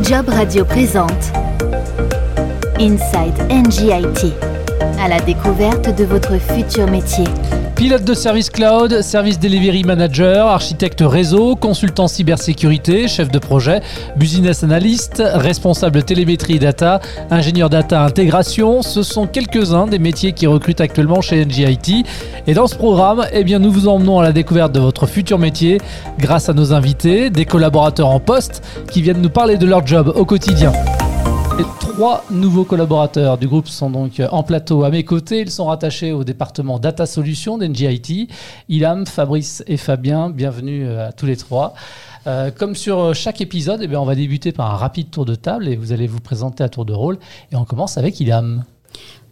Job Radio présente Inside NGIT à la découverte de votre futur métier. Pilote de service cloud, service delivery manager, architecte réseau, consultant cybersécurité, chef de projet, business analyst, responsable télémétrie data, ingénieur data intégration, ce sont quelques-uns des métiers qui recrutent actuellement chez NGIT. Et dans ce programme, eh nous vous emmenons à la découverte de votre futur métier grâce à nos invités, des collaborateurs en poste qui viennent nous parler de leur job au quotidien. Les trois nouveaux collaborateurs du groupe sont donc en plateau à mes côtés. Ils sont rattachés au département Data Solutions d'NGIT. Ilham, Fabrice et Fabien, bienvenue euh, à tous les trois. Euh, comme sur chaque épisode, eh bien, on va débuter par un rapide tour de table et vous allez vous présenter à tour de rôle. Et on commence avec Ilham.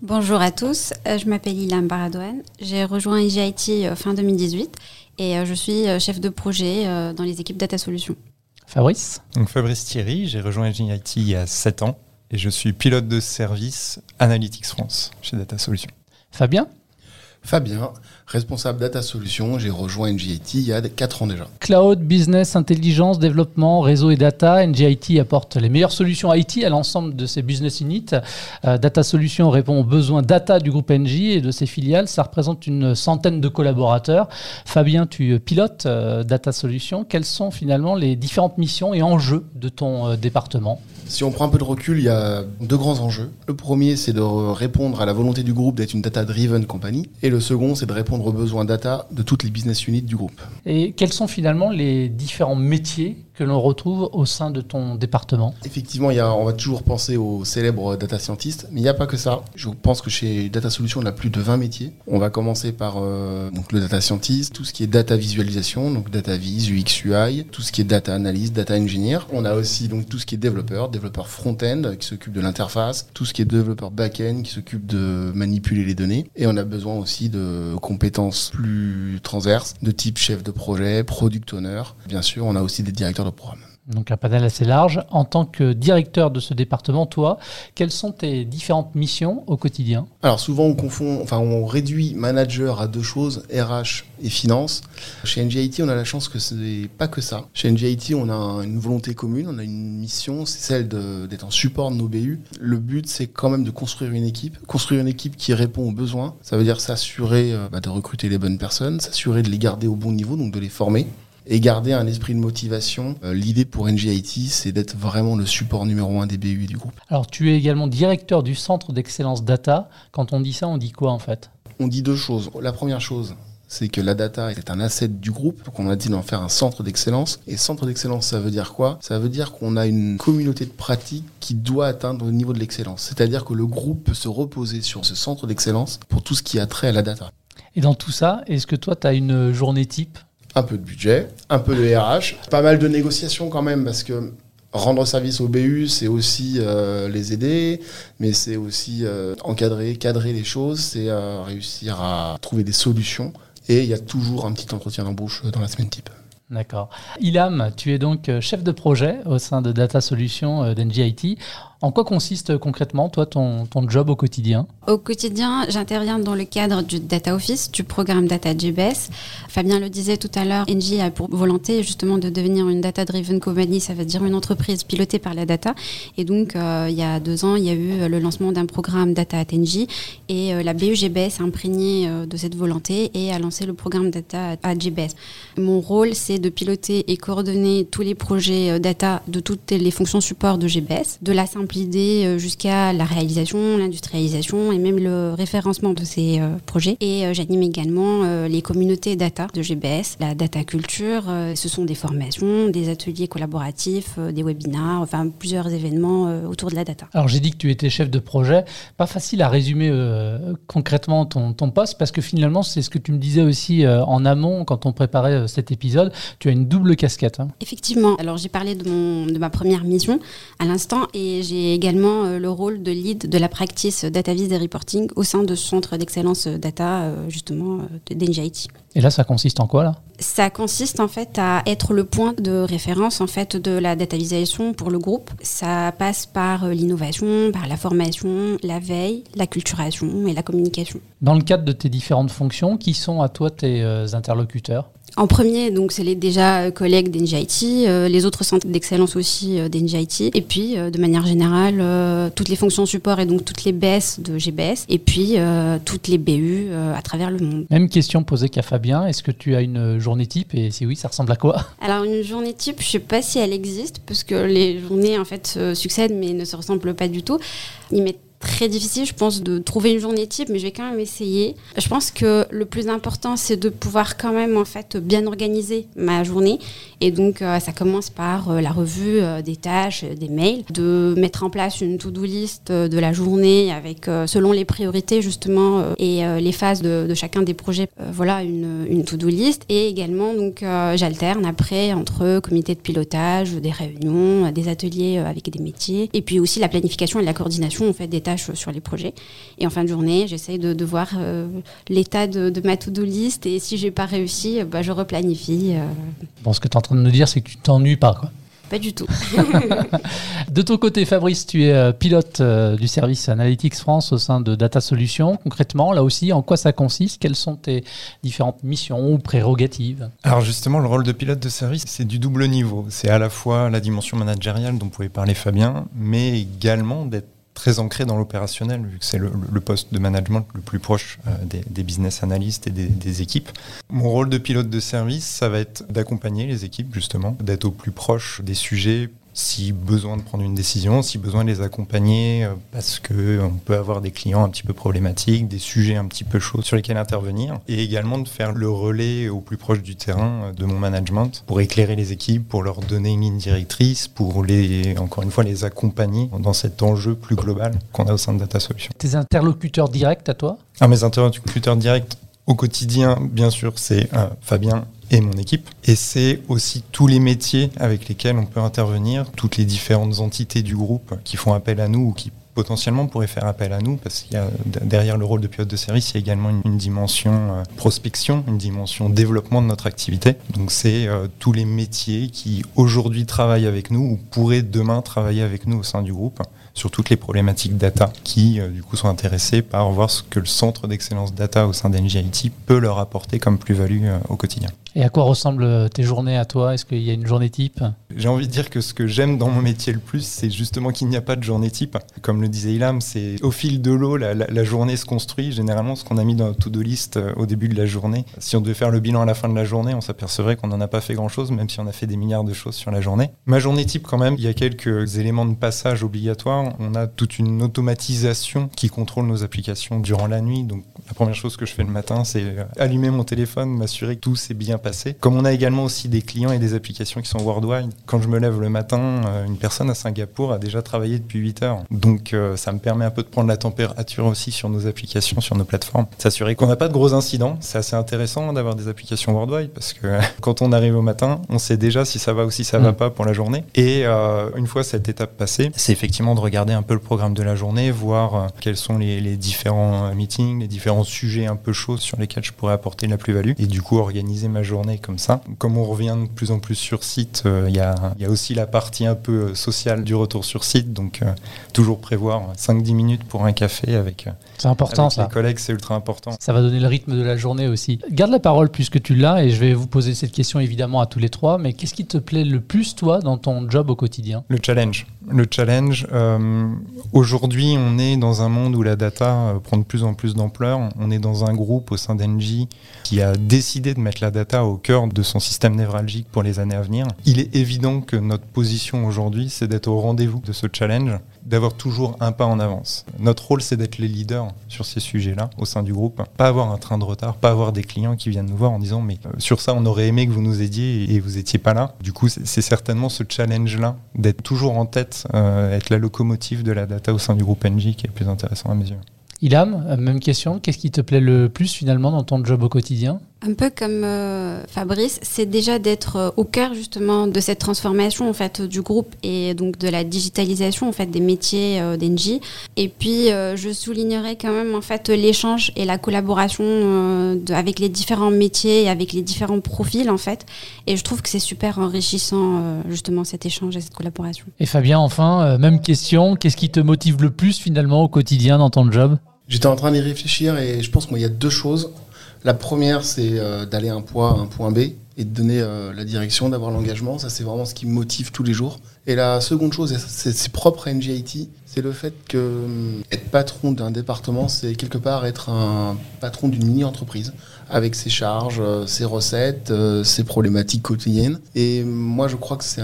Bonjour à tous, euh, je m'appelle Ilham Baradouane. J'ai rejoint NGIT fin 2018 et je suis chef de projet dans les équipes Data Solutions. Fabrice? Donc Fabrice Thierry, j'ai rejoint NGIT il y a 7 ans et je suis pilote de service Analytics France chez Data Solutions. Fabien? Fabien, responsable Data Solutions, j'ai rejoint NGIT il y a 4 ans déjà. Cloud, business, intelligence, développement, réseau et data, NGIT apporte les meilleures solutions IT à l'ensemble de ses business units. Euh, data Solutions répond aux besoins data du groupe NG et de ses filiales. Ça représente une centaine de collaborateurs. Fabien, tu pilotes euh, Data Solutions. Quelles sont finalement les différentes missions et enjeux de ton euh, département? Si on prend un peu de recul, il y a deux grands enjeux. Le premier, c'est de répondre à la volonté du groupe d'être une data-driven compagnie. Et le second, c'est de répondre aux besoins data de toutes les business units du groupe. Et quels sont finalement les différents métiers que l'on retrouve au sein de ton département Effectivement, il y a, on va toujours penser aux célèbres data scientists, mais il n'y a pas que ça. Je pense que chez Data Solutions, on a plus de 20 métiers. On va commencer par euh, donc le data scientist, tout ce qui est data visualisation, donc data vis, UX, UI, tout ce qui est data analyst, data engineer. On a aussi donc tout ce qui est développeur, développeur front-end qui s'occupe de l'interface, tout ce qui est développeur back-end qui s'occupe de manipuler les données. Et on a besoin aussi de compétences plus transverses, de type chef de projet, product owner. Bien sûr, on a aussi des directeurs de programme. Donc un panel assez large. En tant que directeur de ce département, toi, quelles sont tes différentes missions au quotidien? Alors souvent on confond, enfin on réduit manager à deux choses, RH et finance. Chez NGIT, on a la chance que ce n'est pas que ça. Chez NGIT, on a une volonté commune, on a une mission, c'est celle d'être en support de nos BU. Le but, c'est quand même de construire une équipe, construire une équipe qui répond aux besoins. Ça veut dire s'assurer euh, bah, de recruter les bonnes personnes, s'assurer de les garder au bon niveau, donc de les former et garder un esprit de motivation. Euh, l'idée pour NGIT, c'est d'être vraiment le support numéro un des BU du groupe. Alors, tu es également directeur du centre d'excellence data. Quand on dit ça, on dit quoi en fait? On dit deux choses. La première chose, c'est que la data est un asset du groupe. Donc on a dit d'en faire un centre d'excellence. Et centre d'excellence, ça veut dire quoi? Ça veut dire qu'on a une communauté de pratique qui doit atteindre le niveau de l'excellence. C'est-à-dire que le groupe peut se reposer sur ce centre d'excellence pour tout ce qui a trait à la data. Et dans tout ça, est-ce que toi, tu as une journée type? Un peu de budget, un peu de RH, pas mal de négociations quand même parce que rendre service au BU, c'est aussi euh, les aider, mais c'est aussi euh, encadrer, cadrer les choses, c'est euh, réussir à trouver des solutions. Et il y a toujours un petit entretien d'embauche dans la semaine type. D'accord. Ilham, tu es donc chef de projet au sein de Data Solutions d'NGIT. En quoi consiste concrètement, toi, ton, job au quotidien? Au quotidien, j'interviens dans le cadre du Data Office, du programme Data GBS. Fabien le disait tout à l'heure, NG a pour volonté justement de devenir une data-driven company, ça veut dire une entreprise pilotée par la data. Et donc, euh, il y a deux ans, il y a eu le lancement d'un programme Data at NG et euh, la BUGBS a imprégné euh, de cette volonté et a lancé le programme Data at GBS. Mon rôle, c'est de piloter et coordonner tous les projets data de toutes les fonctions support de GBS, de la simple l'idée euh, jusqu'à la réalisation, l'industrialisation et même le référencement de ces euh, projets. Et euh, j'anime également les communautés data de GBS, la data culture. ce sont des formations, des ateliers collaboratifs, des webinars, enfin plusieurs événements autour de la data. Alors j'ai dit que tu étais chef de projet. Pas facile à résumer concrètement ton, ton, poste parce que finalement c'est ce que tu me disais aussi en amont quand on préparait cet épisode. Tu as une double casquette. Hein. Effectivement. Alors j'ai parlé de, mon, de ma première mission à l'instant et j'ai également euh, le rôle de lead de la practice data vis et reporting au sein de ce centre d'excellence data, euh, justement, euh, d'NGIT. Et là, ça consiste en quoi, là? Ça consiste, en fait, à être le point de référence, en fait, de la data visualisation pour le groupe. Ça passe par l'innovation, par la formation, la veille, la culturation et la communication. Dans le cadre de tes différentes fonctions, qui sont à toi tes interlocuteurs? En premier, donc c'est les déjà collègues d'NGIT, euh, les autres centres d'excellence aussi euh, et puis euh, de manière générale euh, toutes les fonctions support et donc toutes les BS de GBS, et puis euh, toutes les BU euh, à travers le monde. Même question posée qu'à Fabien. Est-ce que tu as une journée type et si oui, ça ressemble à quoi? Alors une journée type, je sais pas si elle existe parce que les journées en fait se succèdent mais ne se ressemblent pas du tout. Très difficile, je pense, de trouver une journée type, mais je vais quand même essayer. Je pense que le plus important, c'est de pouvoir quand même en fait bien organiser ma journée. Et donc, euh, ça commence par euh, la revue euh, des tâches, des mails, de mettre en place une to-do list de la journée avec, selon les priorités justement et les phases de, chacun des projets. Voilà, une, to-do list. Et également, donc, j'alterne après entre comité de pilotage, des réunions, des ateliers avec des métiers, et puis aussi la planification et la coordination en fait des tâches sur les projets. Et en fin de journée, j'essaye de, voir l'état de, ma to-do list et si j'ai pas réussi, bah, je replanifie. Train de nous dire, c'est que tu t'ennuies pas. Quoi. pas du tout. De ton côté, Fabrice, tu es euh, pilote euh, du service Analytics France au sein de Data Solutions. Concrètement, là aussi, en quoi ça consiste? Quelles sont tes différentes missions ou prérogatives? Alors justement, le rôle de pilote de service, c'est du double niveau. C'est à la fois la dimension managériale dont pouvait parler Fabien, mais également d'être très ancré dans l'opérationnel, vu que c'est le, poste de management le plus proche euh, des, business analysts et des équipes. Mon rôle de pilote de service, ça va être d'accompagner les équipes, justement, d'être au plus proche des sujets si besoin de prendre une décision, si besoin de les accompagner euh, parce que on peut avoir des clients un petit peu problématiques, des sujets un petit peu chauds sur lesquels intervenir, et également de faire le relais au plus proche du terrain euh, de mon management pour éclairer les équipes, pour leur donner une ligne directrice, pour les, encore une fois, les accompagner dans cet enjeu plus global qu'on a au sein de Data Solutions. Tes interlocuteurs directs à toi? Ah, mes interlocuteurs directs au quotidien, bien sûr, c'est euh, Fabien et mon équipe. Et c'est aussi tous les métiers avec lesquels on peut intervenir, toutes les différentes entités du groupe qui font appel à nous ou qui potentiellement pourraient faire appel à nous, parce qu'il y a derrière le rôle de pilote de service, il y a également une, dimension euh, prospection, une dimension développement de notre activité. Donc c'est euh, tous les métiers qui aujourd'hui travaillent avec nous ou pourraient demain travailler avec nous au sein du groupe sur toutes les problématiques data qui, euh, du coup, sont intéressés par voir ce que le centre d'excellence data au sein d'NGIT peut leur apporter comme plus-value au quotidien. Et à quoi ressemblent tes journées à toi? Est-ce qu'il y a une journée type? J'ai envie de dire que ce que j'aime dans mon métier le plus, c'est justement qu'il n'y a pas de journée type. Comme le disait Ilham, c'est au fil de l'eau, la, journée se construit. Généralement, ce qu'on a mis dans notre to-do list euh, au début de la journée, si on devait faire le bilan à la fin de la journée, on s'apercevrait qu'on n'en a pas fait grand-chose, même si on a fait des milliards de choses sur la journée. Ma journée type, quand même, il y a quelques éléments de passage obligatoires. On a toute une automatisation qui contrôle nos applications durant la nuit. La première chose que je fais le matin, c'est allumer mon téléphone, m'assurer que tout s'est bien passé. Comme on a également aussi des clients et des applications qui sont worldwide, quand je me lève le matin, euh, une personne à Singapour a déjà travaillé depuis 8 heures. Donc euh, ça me permet un peu de prendre la température aussi sur nos applications, sur nos plateformes. S'assurer qu'on n'a pas de gros incidents. C'est assez intéressant d'avoir des applications worldwide parce que quand on arrive au matin, on sait déjà si ça va ou si ça mmh. va pas pour la journée. Et euh, une fois cette étape passée, c'est effectivement de regarder un peu le programme de la journée, voir euh, quels sont les, les différents meetings, les différents sujets un peu chauds sur lesquels je pourrais apporter la plus-value. Et du coup, organiser ma journée comme ça. Comme on revient de plus en plus sur site, il euh, y, a, y, a, aussi la partie un peu euh, sociale du retour sur site. Donc, euh, toujours prévoir 5-10 minutes pour un café avec, c'est important, avec ça. les collègues, c'est ultra important. Ça va donner le rythme de la journée aussi. Garde la parole puisque tu l'as et je vais vous poser cette question évidemment à tous les trois. Mais qu'est-ce qui te plaît le plus, toi, dans ton job au quotidien? Le challenge. Le challenge. Euh, Aujourd'hui, on est dans un monde où la data prend de plus en plus d'ampleur. On est dans un groupe au sein d'Engie qui a décidé de mettre la data au cœur de son système névralgique pour les années à venir. Il est évident que notre position aujourd'hui, c'est d'être au rendez-vous de ce challenge, d'avoir toujours un pas en avance. Notre rôle, c'est d'être les leaders sur ces sujets-là au sein du groupe. Pas avoir un train de retard, pas avoir des clients qui viennent nous voir en disant mais euh, sur ça, on aurait aimé que vous nous aidiez et vous étiez pas là. Du coup, c'est certainement ce challenge-là d'être toujours en tête, euh, être la locomotive de la data au sein du groupe NG qui est le plus intéressant à mes yeux. Ilham, même question. Qu'est-ce qui te plaît le plus finalement dans ton job au quotidien? Un peu comme euh, Fabrice, c'est déjà d'être euh, au cœur justement de cette transformation en fait du groupe et donc de la digitalisation en fait des métiers euh, d'Engie. Et puis euh, je soulignerai quand même en fait l'échange et la collaboration de, avec les différents métiers et avec les différents profils en fait. Et je trouve que c'est super enrichissant justement cet échange et cette collaboration. Et Fabien, enfin, même question. Qu'est-ce qui te motive le plus finalement au quotidien dans ton job? J'étais en train d'y réfléchir et je pense qu'il y a deux choses. La première, c'est euh, d'aller un point A un point B. et de donner euh, la direction, d'avoir l'engagement. Ça, c'est vraiment ce qui me motive tous les jours. Et la seconde chose, c'est propre à NGIT, c'est le fait que hum, être patron d'un département, c'est quelque part être un patron d'une mini-entreprise avec ses charges, euh, ses recettes, ses problématiques quotidiennes. Et moi, je crois que c'est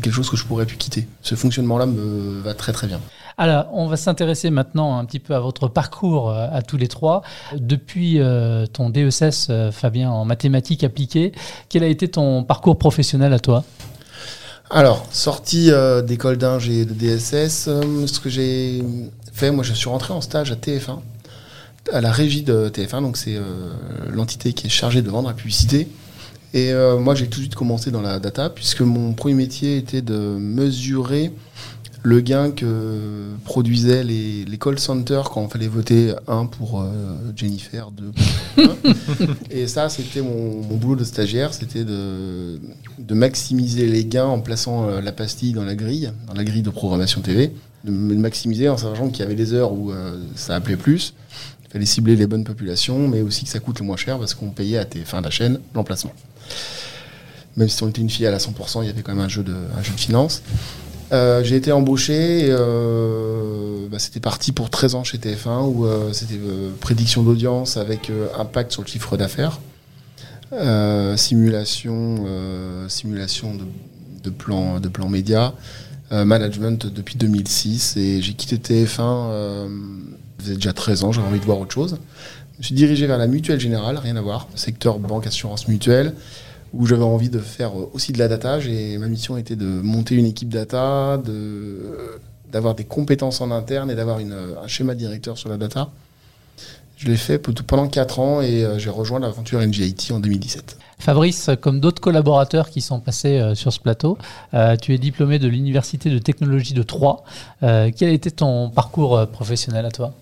quelque chose que je pourrais plus quitter. Ce fonctionnement-là me va très très bien. Alors, on va s'intéresser maintenant un petit peu à votre parcours euh, à tous les trois. Depuis euh, ton DESS, euh, Fabien, en mathématiques appliquées, quel a été ton parcours professionnel à toi? Alors, sortie euh, d'école d'ingé et de DSS, euh, ce que j'ai fait, moi je suis rentré en stage à TF1, à la régie de TF1, donc c'est l'entité qui est chargée de vendre la publicité. Et moi j'ai tout de suite commencé dans la data, puisque mon premier métier était de mesurer le gain que produisaient les, les call centers quand on fallait voter un pour euh, Jennifer, deux pour. Et ça, c'était mon, mon boulot de stagiaire, c'était de, de maximiser les gains en plaçant euh, la pastille dans la grille, dans la grille de programmation TV, de de maximiser en sachant qu'il y avait des heures où euh, ça appelait plus, il fallait cibler les bonnes populations, mais aussi que ça coûte le moins cher parce qu'on payait à TF1 la chaîne l'emplacement. Même si on était une filiale à 100%, il y avait quand même un jeu de, un jeu de finance. Euh, j'ai été embauché, euh, bah, c'était parti pour 13 ans chez TF1 où euh, c'était prédiction d'audience avec impact sur le chiffre d'affaires, simulation, simulation de, plans de plan média, euh, management depuis 2006 et j'ai quitté TF1, euh, ça faisait déjà 13 ans, j'avais envie de voir autre chose. Je me suis dirigé vers la mutuelle générale, rien à voir, secteur banque, assurance mutuelle où j'avais envie de faire aussi de la data. Ma mission était de monter une équipe data, de- d'avoir des compétences en interne et d'avoir une, un schéma directeur sur la data. Je l'ai fait pendant 4 ans et euh, j'ai rejoint l'aventure NGIT en 2017. Fabrice, comme d'autres collaborateurs qui sont passés euh, sur ce plateau, euh, tu es diplômé de l'Université de technologie de Troyes. Quel a été ton parcours professionnel à toi?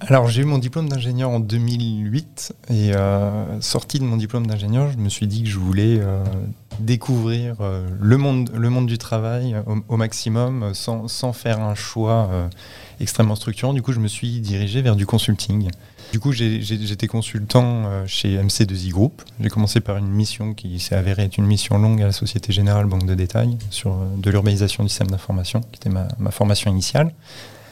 Alors j'ai eu mon diplôme d'ingénieur en 2008 et euh, sorti de mon diplôme d'ingénieur, je me suis dit que je voulais euh, découvrir euh, le, monde, du travail au, maximum sans, faire un choix extrêmement structurant. Du coup, je me suis dirigé vers du consulting. Du coup, j'étais consultant chez MC2I Group. J'ai commencé par une mission qui s'est avérée être une mission longue à la Société Générale Banque de Détail sur de l'urbanisation du système d'information, qui était ma formation initiale.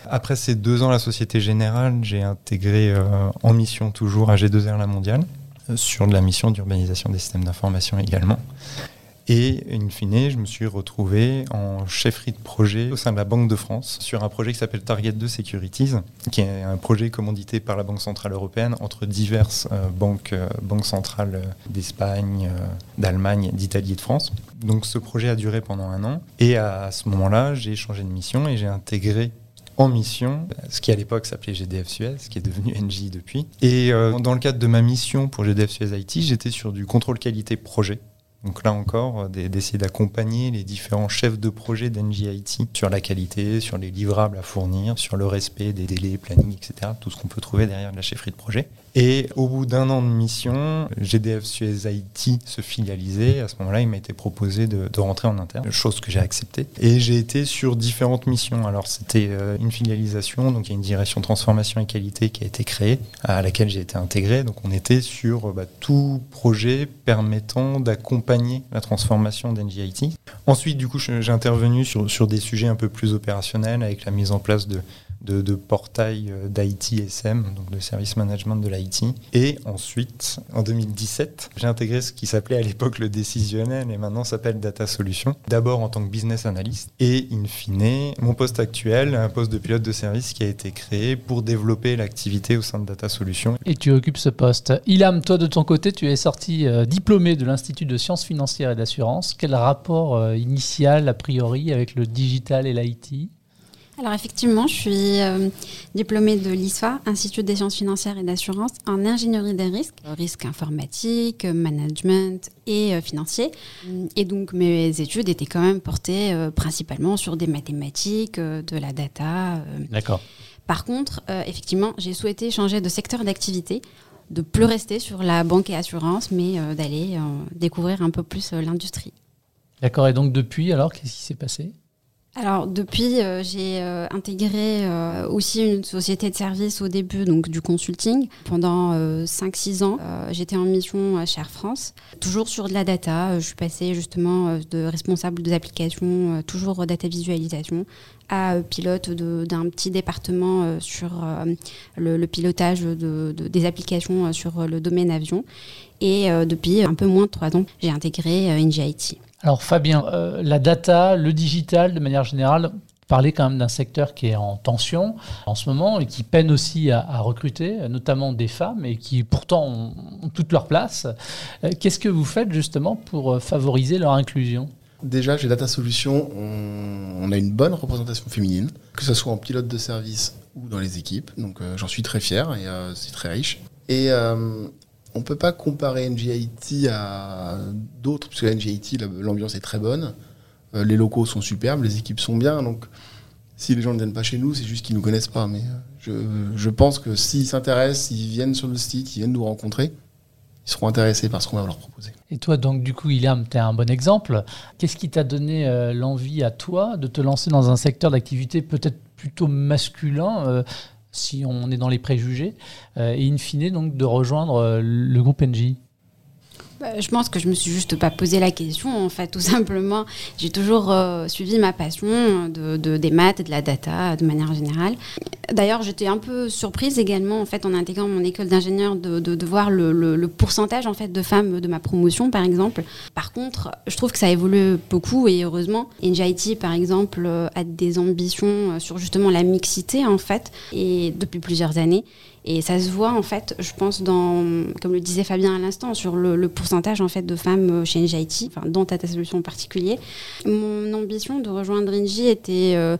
Après ces deux ans à la Société Générale, j'ai intégré euh, en mission toujours à G2R La Mondiale, euh, sur de la mission d'urbanisation des systèmes d'information également. Et in fine, je me suis retrouvé en chefferie de projet au sein de la Banque de France sur un projet qui s'appelle Target 2 Securities, qui est un projet commandité par la Banque Centrale Européenne entre diverses euh, banques, banques centrales d'Espagne, d'Allemagne, d'Italie et de France. Donc ce projet a duré pendant un an. Et à ce moment-là, j'ai changé de mission et j'ai intégré en mission, ce qui à l'époque s'appelait GDF Suez, qui est devenu NJ depuis. Et euh, dans le cadre de ma mission pour GDF Suez IT, j'étais sur du contrôle qualité projet. Donc là encore, euh, des- d'essayer d'accompagner les différents chefs de projet d'NGIT sur la qualité, sur les livrables à fournir, sur le respect des délais, planning, etc. Tout ce qu'on peut trouver derrière la chefferie de projet. Et au bout d'un an de mission, GDF Suez IT se filialisait. À ce moment-là, il m'a été proposé de, rentrer en interne, chose que j'ai acceptée. Et j'ai été sur différentes missions. Alors c'était euh, une filialisation, donc il y a une direction transformation et qualité qui a été créée, à laquelle j'ai été intégré. Donc on était sur euh, bah, tout projet permettant d'accompagner la transformation d'NGIT. Ensuite, du coup, j'ai intervenu sur des sujets un peu plus opérationnels avec la mise en place de, de, portail euh, d'IT SM, donc de service management de l'IT. Et ensuite, en 2017, j'ai intégré ce qui s'appelait à l'époque le décisionnel et maintenant s'appelle Data Solutions. D'abord en tant que business analyst et in fine, mon poste actuel, un poste de pilote de service qui a été créé pour développer l'activité au sein de Data Solutions. Et tu occupes ce poste. Ilham, toi de ton côté, tu es sorti euh, diplômé de l'Institut de sciences financières et d'assurance. Quel rapport euh, initial, a priori, avec le digital et l'IT Alors effectivement, je suis euh, diplômée de l'ISFA, Institut des sciences financières et d'assurance, en ingénierie des risques, risques informatiques, management et euh, financiers. Et donc mes études étaient quand même portées euh, principalement sur des mathématiques, euh, de la data. D'accord. Par contre, effectivement, j'ai souhaité changer de secteur d'activité, de plus rester sur la banque et assurance, mais d'aller découvrir un peu plus l'industrie. D'accord. Et donc depuis, alors, qu'est-ce qui s'est passé? Alors depuis, euh, j'ai euh, intégré euh, aussi une société de service au début, donc du consulting. Pendant 5-6 ans, j'étais en mission chez Air France, toujours sur de la data. Je suis passée justement de responsable des applications, toujours data visualisation, à pilote d'un petit département sur le, pilotage de, des applications sur le domaine avion. Et depuis un peu moins de 3 ans, j'ai intégré NGIT. Alors Fabien, euh, la data, le digital de manière générale, parler quand même d'un secteur qui est en tension en ce moment et qui peine aussi à, recruter, notamment des femmes, et qui pourtant ont, toute leur place. Euh, qu'est-ce que vous faites justement pour euh, favoriser leur inclusion? Déjà, chez Data Solutions, on, a une bonne représentation féminine, que ce soit en pilote de service ou dans les équipes. Donc j'en suis très fier et c'est très riche. Et on peut pas comparer NGIT à d'autres, parce que NGIT, l'ambiance est très bonne, euh, les locaux sont superbes, les équipes sont bien, donc si les gens ne viennent pas chez nous, c'est juste qu'ils nous connaissent pas. Mais euh, je, pense que s'ils s'intéressent, s'ils viennent sur le site, ils viennent nous rencontrer, ils seront intéressés par ce qu'on va leur proposer. Et toi, donc, du coup, Ilham, tu es un bon exemple. Qu'est-ce qui t'a donné euh, l'envie à toi de te lancer dans un secteur d'activité peut-être plutôt masculin si on est dans les préjugés, euh, et in fine donc de rejoindre euh, le groupe NJ bah, je pense que je me suis juste pas posé la question, en fait, tout simplement. J'ai toujours euh, suivi ma passion de, des maths et de la data de manière générale. D'ailleurs, j'étais un peu surprise également, en fait, en intégrant mon école d'ingénieur, de, de, voir le, le, pourcentage, en fait, de femmes de ma promotion, par exemple. Par contre, je trouve que ça évolue beaucoup et heureusement. NJIT, par exemple, a des ambitions sur justement la mixité, en fait, et depuis plusieurs années. Et ça se voit en fait, je pense, dans, comme le disait Fabien à l'instant, sur le, pourcentage en fait de femmes euh, chez NJIT, enfin, dans Tata Solutions en particulier. Mon ambition de rejoindre Engie était euh,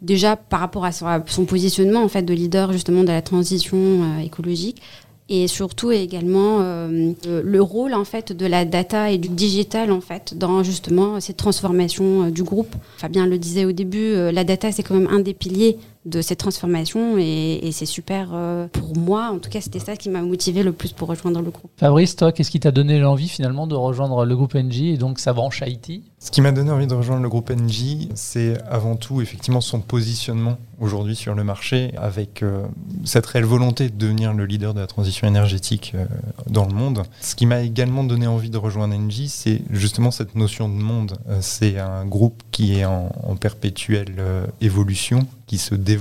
déjà par rapport à son, positionnement en fait de leader justement de la transition euh, écologique et surtout également le rôle en fait de la data et du digital en fait dans justement cette transformation du groupe. Fabien le disait au début, la data c'est quand même un des piliers de cette transformation et, c'est super euh, pour moi. En tout cas, c'était ça qui m'a motivé le plus pour rejoindre le groupe. Fabrice, toi, qu'est-ce qui t'a donné l'envie finalement de rejoindre le groupe NJ et donc sa branche IT Ce qui m'a donné envie de rejoindre le groupe NJ, c'est avant tout effectivement son positionnement aujourd'hui sur le marché avec euh, cette réelle volonté de devenir le leader de la transition énergétique euh, dans le monde. Ce qui m'a également donné envie de rejoindre NJ, c'est justement cette notion de monde. c'est un groupe qui est en, en perpétuelle évolution qui se développe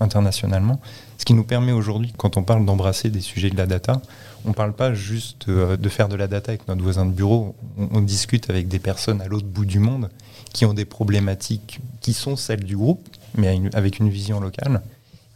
internationalement. Ce qui nous permet aujourd'hui, quand on parle d'embrasser des sujets de la data, on ne parle pas juste euh, de faire de la data avec notre voisin de bureau, on, discute avec des personnes à l'autre bout du monde qui ont des problématiques qui sont celles du groupe, mais avec une vision locale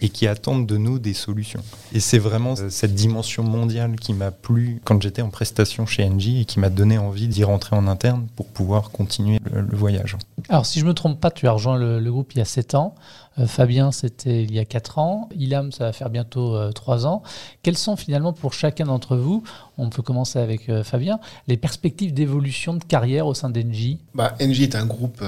et qui attendent de nous des solutions. Et c'est vraiment euh, cette dimension mondiale qui m'a plu quand j'étais en prestation chez Engie et qui m'a donné envie d'y rentrer en interne pour pouvoir continuer le, voyage. Alors si je ne me trompe pas, tu as rejoint le, le groupe il y a 7 ans. Euh, Fabien, c'était il y a 4 ans. Ilham, ça va faire bientôt 3 euh, ans. Quelles sont finalement pour chacun d'entre vous, on peut commencer avec euh, Fabien, les perspectives d'évolution de carrière au sein d'Engie? Bah, Engie est un groupe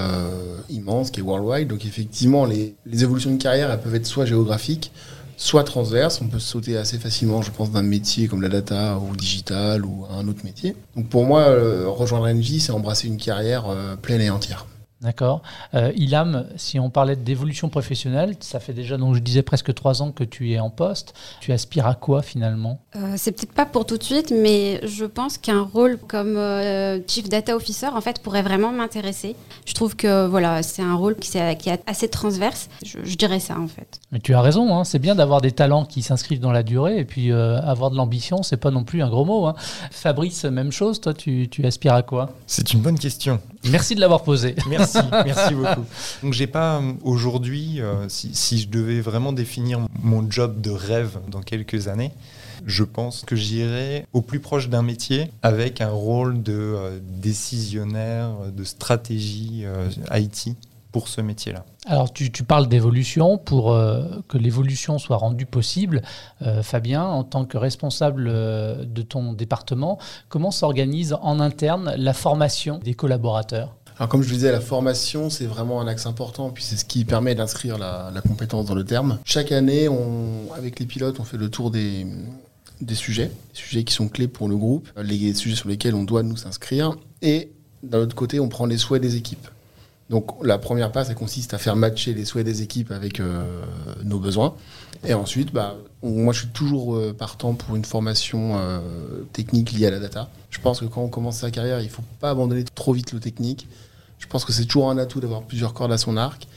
immense qui est worldwide, donc effectivement, les, évolutions de carrière, elles peuvent être soit géographiques, soit transverses. On peut sauter assez facilement, je pense, d'un métier comme la data ou digital ou un autre métier. Donc pour moi, rejoindre Engie, c'est embrasser une carrière pleine et entière. D'accord. Euh, Ilham, si on parlait d'évolution professionnelle, ça fait déjà, donc je disais presque trois ans que tu es en poste. Tu aspires à quoi finalement? Euh, C'est peut-être pas pour tout de suite, mais je pense qu'un rôle comme euh, Chief Data Officer, en fait, pourrait vraiment m'intéresser. Je trouve que voilà, c'est un rôle qui, est, qui est assez transverse. Je, dirais ça, en fait. Mais tu as raison, hein. c'est bien d'avoir des talents qui s'inscrivent dans la durée, et puis euh, avoir de l'ambition, c'est pas non plus un gros mot. Hein. Fabrice, même chose, toi, tu, tu aspires à quoi? C'est une bonne question. Merci de l'avoir posé. Merci, merci beaucoup. Donc j'ai pas euh, aujourd'hui, euh, si, je devais vraiment définir mon job de rêve dans quelques années, je pense que j'irai au plus proche d'un métier avec un rôle de euh, décisionnaire, de stratégie IT pour ce métier-là. Alors tu, parles d'évolution pour que l'évolution soit rendue possible. Fabien, en tant que responsable de ton département, comment s'organise en interne la formation des collaborateurs? Alors comme je vous disais, la formation, c'est vraiment un axe important, puis c'est ce qui permet d'inscrire la, compétence dans le terme. Chaque année, avec les pilotes, on fait le tour des, sujets, des sujets qui sont clés pour le groupe, les sujets sur lesquels on doit nous inscrire, et d'un autre côté, on prend les souhaits des équipes. Donc la première passe, elle consiste à faire matcher les souhaits des équipes avec euh, nos besoins. Et ensuite, bah, moi je suis toujours euh, partant pour une formation euh, technique liée à la data. Je pense que quand on commence sa carrière, il ne faut pas abandonner trop vite le technique. Je pense que c'est toujours un atout d'avoir plusieurs cordes à son arc.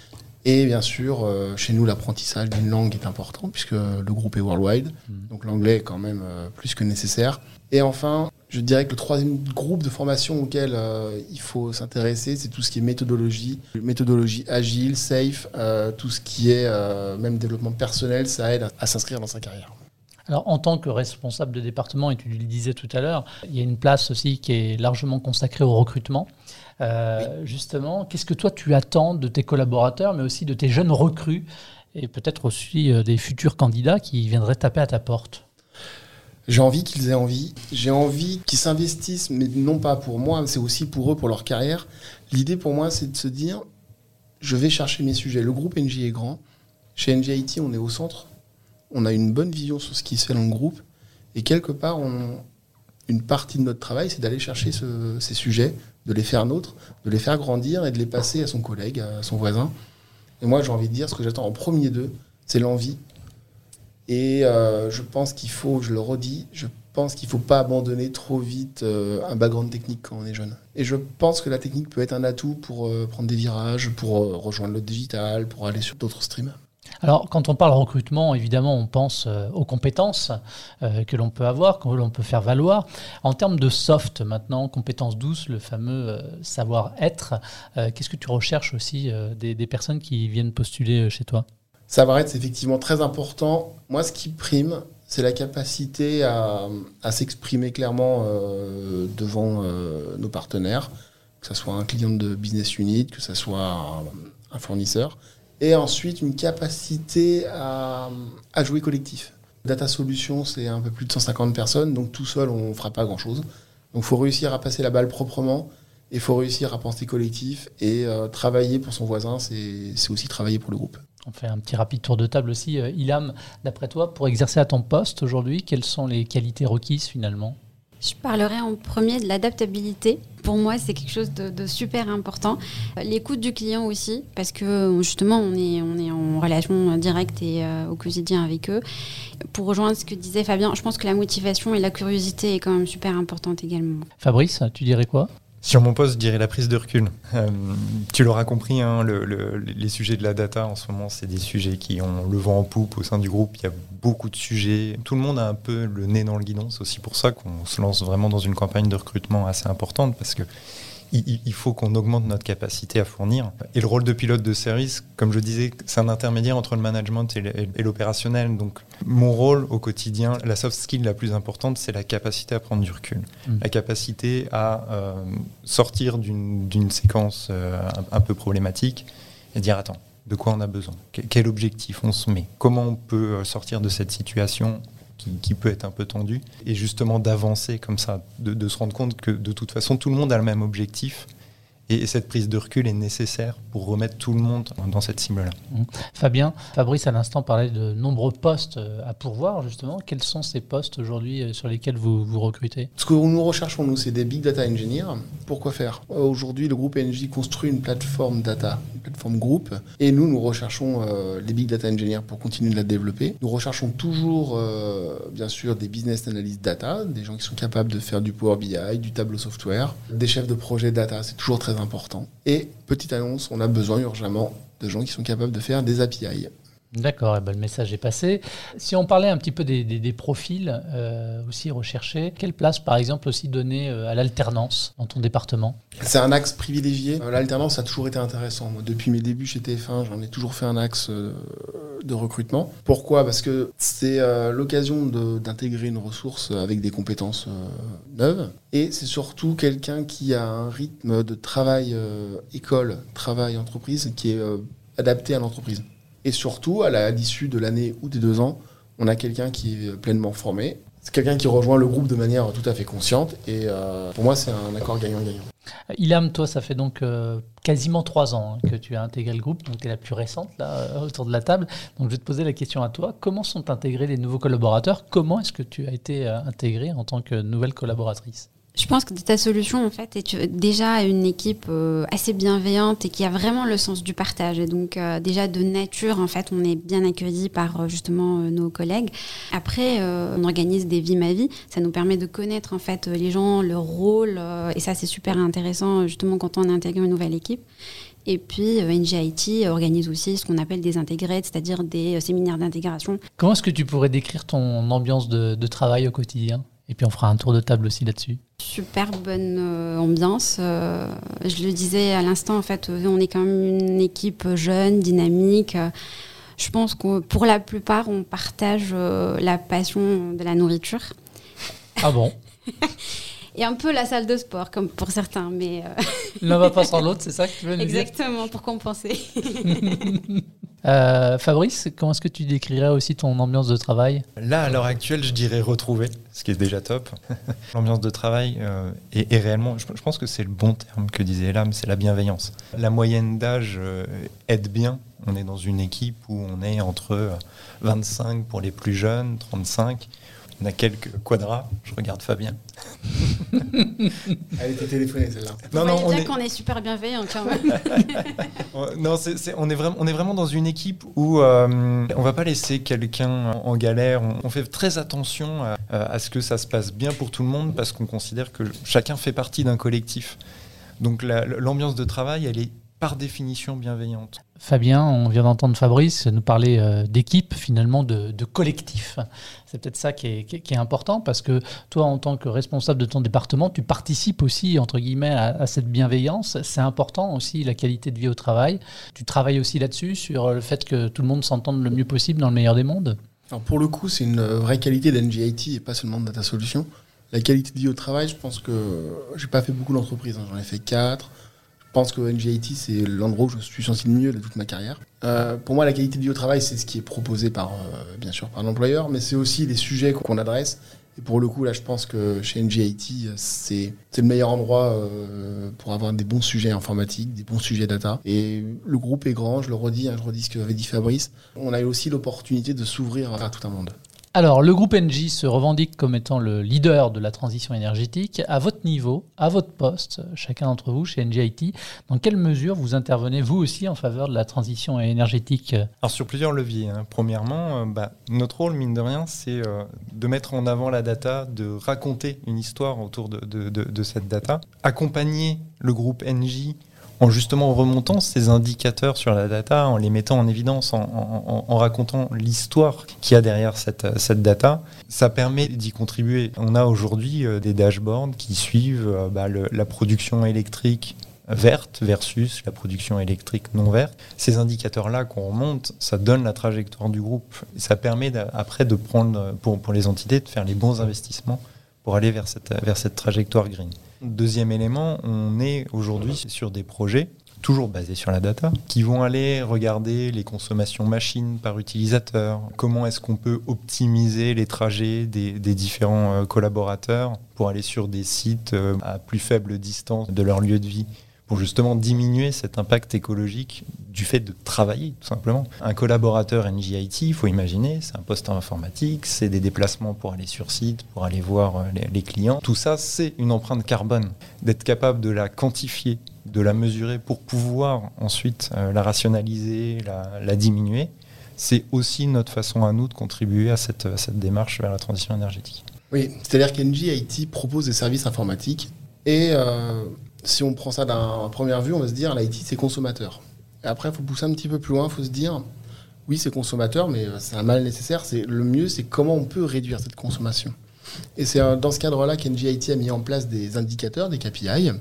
Et bien sûr, chez nous, l'apprentissage d'une langue est important puisque le groupe est worldwide. Mmh. Donc l'anglais est quand même plus que nécessaire. Et enfin, je dirais que le troisième groupe de formation auquel euh, il faut s'intéresser, c'est tout ce qui est méthodologie, méthodologie agile, safe, euh, tout ce qui est euh, même développement personnel, ça aide à, s'inscrire dans sa carrière. Alors, en tant que responsable de département, et tu le disais tout à l'heure, il y a une place aussi qui est largement consacrée au recrutement. Justement, qu'est-ce que toi tu attends de tes collaborateurs, mais aussi de tes jeunes recrues, et peut-être aussi des futurs candidats qui viendraient taper à ta porte? J'ai envie qu'ils aient envie. J'ai envie qu'ils s'investissent, mais non pas pour moi, c'est aussi pour eux, pour leur carrière. L'idée pour moi, c'est de se dire, je vais chercher mes sujets. Le groupe NJ est grand. Chez NJIT, on est au centre. On a une bonne vision sur ce qui se fait dans le groupe. Et quelque part, on, une partie de notre travail, c'est d'aller chercher ces sujets, de les faire nôtres, de les faire grandir et de les passer à son collègue, à son voisin. Et moi, j'ai envie de dire, ce que j'attends en premier d'eux, c'est l'envie et euh, je pense qu'il faut, je le redis, je pense qu'il ne faut pas abandonner trop vite euh, un background technique quand on est jeune. Et je pense que la technique peut être un atout pour euh, prendre des virages, pour rejoindre le digital, pour aller sur d'autres streams. Alors, quand on parle recrutement, évidemment, on pense aux compétences que l'on peut avoir, que l'on peut faire valoir. En termes de soft, maintenant, compétences douces, le fameux savoir-être, qu'est-ce que tu recherches aussi des personnes qui viennent postuler chez toi? Savoir-être, c'est effectivement très important. Moi, ce qui prime, c'est la capacité à, s'exprimer clairement euh, devant euh, nos partenaires, que ce soit un client de business unit, que ce soit un, fournisseur. Et ensuite, une capacité à, jouer collectif. Data Solutions, c'est un peu plus de 150 personnes, donc tout seul, on ne fera pas grand-chose. Donc il faut réussir à passer la balle proprement, il faut réussir à penser collectif, et euh, travailler pour son voisin, c'est aussi travailler pour le groupe. On fait un petit rapide tour de table aussi. Euh, Ilham, d'après toi, pour exercer à ton poste aujourd'hui, quelles sont les qualités requises finalement? Je parlerai en premier de l'adaptabilité. Pour moi, c'est quelque chose de, super important. L'écoute du client aussi, parce que justement, on est, on est en relation directe et euh, au quotidien avec eux. Pour rejoindre ce que disait Fabien, je pense que la motivation et la curiosité est quand même super importante également. Fabrice, tu dirais quoi? Sur mon poste, je dirais la prise de recul. Euh, tu l'auras compris, hein, les sujets de la data en ce moment, c'est des sujets qui ont le vent en poupe au sein du groupe. Il y a beaucoup de sujets. Tout le monde a un peu le nez dans le guidon. C'est aussi pour ça qu'on se lance vraiment dans une campagne de recrutement assez importante parce que il, faut qu'on augmente notre capacité à fournir. Et le rôle de pilote de service, comme je disais, c'est un intermédiaire entre le management et l'opérationnel. Donc, mon rôle au quotidien, la soft skill la plus importante, c'est la capacité à prendre du recul, mm. la capacité à euh, sortir d'une séquence euh, un, peu problématique et dire attends, de quoi on a besoin? Quel objectif on se met? Comment on peut euh, sortir de cette situation qui, peut être un peu tendu, et justement d'avancer comme ça, de, se rendre compte que de toute façon tout le monde a le même objectif et, cette prise de recul est nécessaire pour remettre tout le monde dans cette cible-là. Mmh. Fabien, Fabrice à l'instant parlait de nombreux postes euh, à pourvoir justement. Quels sont ces postes aujourd'hui euh, sur lesquels vous, vous recrutez? Ce que nous recherchons, nous, c'est des big data engineers. Pourquoi faire? Aujourd'hui, le groupe NJ construit une plateforme data, une plateforme groupe, et nous, nous recherchons euh, les big data engineers pour continuer de la développer. Nous recherchons toujours, bien sûr, des business analysts data, des gens qui sont capables de faire du Power BI, du tableau software, des chefs de projet data. C'est toujours très important. Et petite annonce, on a besoin urgemment de gens qui sont capables de faire des API. D'accord, eh ben, le message est passé. Si on parlait un petit peu des, profils euh, aussi recherchés, quelle place par exemple aussi donner euh, à l'alternance dans ton département? C'est un axe privilégié. Euh, l'alternance a toujours été intéressant. depuis mes débuts chez TF1, j'en ai toujours fait un axe de recrutement. Pourquoi? Parce que c'est l'occasion d'intégrer une ressource avec des compétences neuves. Et c'est surtout quelqu'un qui a un rythme de travail école, travail entreprise qui est adapté à l'entreprise. Et surtout, à l'issue de l'année ou des deux ans, on a quelqu'un qui est pleinement formé. C'est quelqu'un qui rejoint le groupe de manière tout à fait consciente. Et euh, pour moi, c'est un accord gagnant-gagnant. Ilham, toi, ça fait donc euh, quasiment trois ans hein, que tu as intégré le groupe, donc tu es la plus récente là euh, autour de la table. Donc je vais te poser la question à toi. Comment sont intégrés les nouveaux collaborateurs? Comment est-ce que tu as été intégrée en tant que nouvelle collaboratrice? Je pense que ta solution, en fait, est déjà une équipe euh, assez bienveillante et qui a vraiment le sens du partage. Et donc, euh, déjà, de nature, en fait, on est bien accueillis par euh, justement nos collègues. Après, on organise des vies ma vie. Ça nous permet de connaître, en fait, les gens, leur rôle. et ça, c'est super intéressant, justement, quand on intègre une nouvelle équipe. Et puis, NGIT organise aussi ce qu'on appelle des intégrés, c'est-à-dire des séminaires d'intégration. Comment est-ce que tu pourrais décrire ton ambiance de travail au quotidien? Et puis on fera un tour de table aussi là-dessus. Super bonne euh, ambiance. Euh, je le disais à l'instant, en fait, euh, on est quand même une équipe jeune, dynamique. Je pense que pour la plupart, on partage la passion de la nourriture. Ah bon? Et un peu la salle de sport, comme pour certains, mais... L'un va pas sans l'autre, c'est ça que tu veux nous Exactement, dire? Exactement, pour compenser. Euh, Fabrice, comment est-ce que tu décrirais aussi ton ambiance de travail? Là, à l'heure actuelle, je dirais retrouver, ce qui est déjà top. L'ambiance de travail euh, est, réellement, je, pense que c'est le bon terme que disait Elam, c'est la bienveillance. La moyenne d'âge euh, aide bien. On est dans une équipe où on est entre 25 pour les plus jeunes, 35 on a quelques quadras. Je regarde Fabien. Elle était téléphonée celle-là. Non, non, on est... qu'on est super bienveillant quand même. non, on, est vraiment, on est vraiment dans une équipe où euh, on va pas laisser quelqu'un en galère. On, fait très attention à, ce que ça se passe bien pour tout le monde parce qu'on considère que chacun fait partie d'un collectif. Donc l'ambiance de travail, elle est par définition bienveillante. Fabien, on vient d'entendre Fabrice nous parler euh, d'équipe, finalement de, collectif. C'est peut-être ça qui est, important parce que toi, en tant que responsable de ton département, tu participes aussi, entre guillemets, à, cette bienveillance. C'est important aussi la qualité de vie au travail. Tu travailles aussi là-dessus, sur le fait que tout le monde s'entende le mieux possible dans le meilleur des mondes Alors pour le coup, c'est une vraie qualité d'NGIT et pas seulement de Data Solutions. La qualité de vie au travail, je pense que j'ai pas fait beaucoup d'entreprises, hein. j'en ai fait quatre. Je pense que NGIT, c'est l'endroit où je suis senti le mieux de toute ma carrière. Euh, pour moi, la qualité de vie au travail, c'est ce qui est proposé par, euh, bien sûr, par l'employeur, mais c'est aussi les sujets qu'on adresse. Et pour le coup, là, je pense que chez NGIT, c'est le meilleur endroit euh, pour avoir des bons sujets informatiques, des bons sujets data. Et le groupe est grand, je le redis, hein, je redis ce que avait dit Fabrice. On a eu aussi l'opportunité de s'ouvrir à tout un monde. Alors, le groupe NJ se revendique comme étant le leader de la transition énergétique. À votre niveau, à votre poste, chacun d'entre vous chez NJIT, dans quelle mesure vous intervenez vous aussi en faveur de la transition énergétique? Alors, sur plusieurs leviers. Hein. Premièrement, euh, bah, notre rôle, mine de rien, c'est euh, de mettre en avant la data, de raconter une histoire autour de, de cette data, accompagner le groupe NJ en justement remontant ces indicateurs sur la data, en les mettant en évidence, en, racontant l'histoire qu'il y a derrière cette, cette data, ça permet d'y contribuer. On a aujourd'hui euh, des dashboards qui suivent euh, bah, la production électrique verte versus la production électrique non verte. Ces indicateurs-là qu'on remonte, ça donne la trajectoire du groupe. ça permet après de prendre, pour, les entités, de faire les bons investissements pour aller vers cette trajectoire green. Deuxième élément, on est aujourd'hui sur des projets toujours basés sur la data, qui vont aller regarder les consommations machines par utilisateur, comment est-ce qu'on peut optimiser les trajets des, différents euh, collaborateurs pour aller sur des sites euh, à plus faible distance de leur lieu de vie pour justement diminuer cet impact écologique du fait de travailler, tout simplement. Un collaborateur NGIT, il faut imaginer, c'est un poste informatique, c'est des déplacements pour aller sur site, pour aller voir euh, les, clients. Tout ça, c'est une empreinte carbone. D'être capable de la quantifier, de la mesurer pour pouvoir ensuite euh, la rationaliser, la, diminuer, c'est aussi notre façon à nous de contribuer à cette, démarche vers la transition énergétique. Oui, c'est-à-dire qu'NGIT propose des services informatiques et euh, si on prend ça d'un première vue, on va se dire l'IT c'est consommateur. Et après, il faut pousser un petit peu plus loin, il faut se dire oui, c'est consommateur, mais c'est un mal nécessaire. Le mieux, c'est comment on peut réduire cette consommation. Et c'est dans ce cadre-là qu'NGIT a mis en place des indicateurs, des KPI,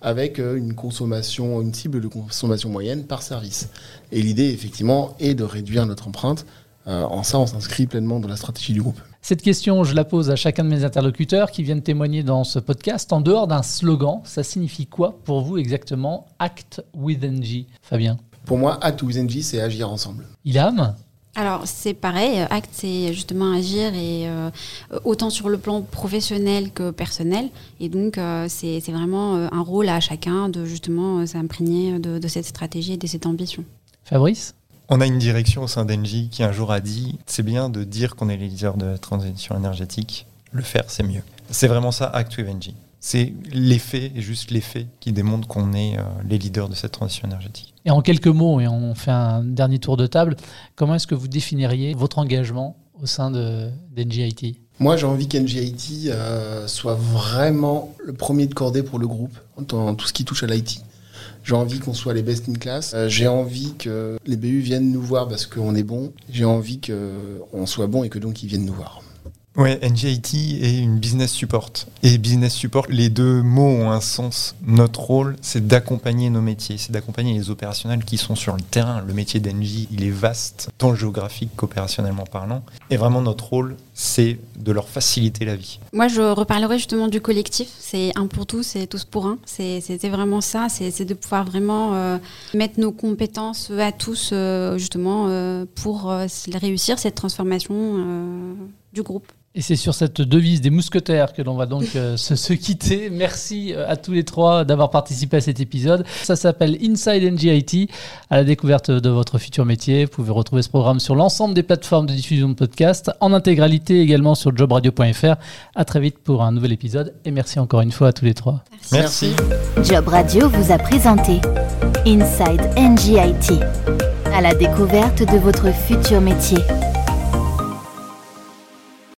avec euh, une consommation, une cible de consommation moyenne par service. Et l'idée, effectivement, est de réduire notre empreinte. Euh, en ça, on s'inscrit pleinement dans la stratégie du groupe. Cette question, je la pose à chacun de mes interlocuteurs qui viennent témoigner dans ce podcast. En dehors d'un slogan, ça signifie quoi pour vous exactement Act with NG Fabien Pour moi, Act with NG, c'est agir ensemble. Ilham alors c'est pareil, Act c'est justement agir et euh, autant sur le plan professionnel que personnel et donc euh, c'est vraiment euh, un rôle à chacun de justement s'imprégner de, de cette stratégie et de cette ambition. Fabrice on a une direction au sein d'Engie qui un jour a dit c'est bien de dire qu'on est les leaders de la transition énergétique, le faire c'est mieux. C'est vraiment ça, Act with Engie. C'est l'effet, et juste l'effet, qui démontre qu'on est euh, les leaders de cette transition énergétique. Et en quelques mots, et on fait un dernier tour de table, comment est-ce que vous définiriez votre engagement au sein de d'NGIT Moi, j'ai envie qu'NGIT euh, soit vraiment le premier de cordée pour le groupe dans tout ce qui touche à l'IT. J'ai envie qu'on soit les best in class. Euh, j'ai envie que les BU viennent nous voir parce qu'on est bon. J'ai envie qu'on soit bon et que donc ils viennent nous voir. Ouais, NGIT est une business support. Et business support, les deux mots ont un sens. Notre rôle, c'est d'accompagner nos métiers, c'est d'accompagner les opérationnels qui sont sur le terrain. Le métier d'NG, il est vaste, tant géographique qu'opérationnellement parlant. Et vraiment, notre rôle, c'est de leur faciliter la vie. Moi, je reparlerai justement du collectif. C'est un pour tous et tous pour un. C'était vraiment ça. C'est de pouvoir vraiment euh, mettre nos compétences à tous, euh, justement, euh, pour réussir cette transformation du groupe. Et c'est sur cette devise des mousquetaires que l'on va donc euh, se, quitter. Merci euh, à tous les trois d'avoir participé à cet épisode. Ça s'appelle Inside NGIT, à la découverte de votre futur métier. Vous pouvez retrouver ce programme sur l'ensemble des plateformes de diffusion de podcasts, en intégralité également sur jobradio.fr. À très vite pour un nouvel épisode et merci encore une fois à tous les trois. Merci. merci. Job Radio vous a présenté Inside NGIT, à la découverte de votre futur métier.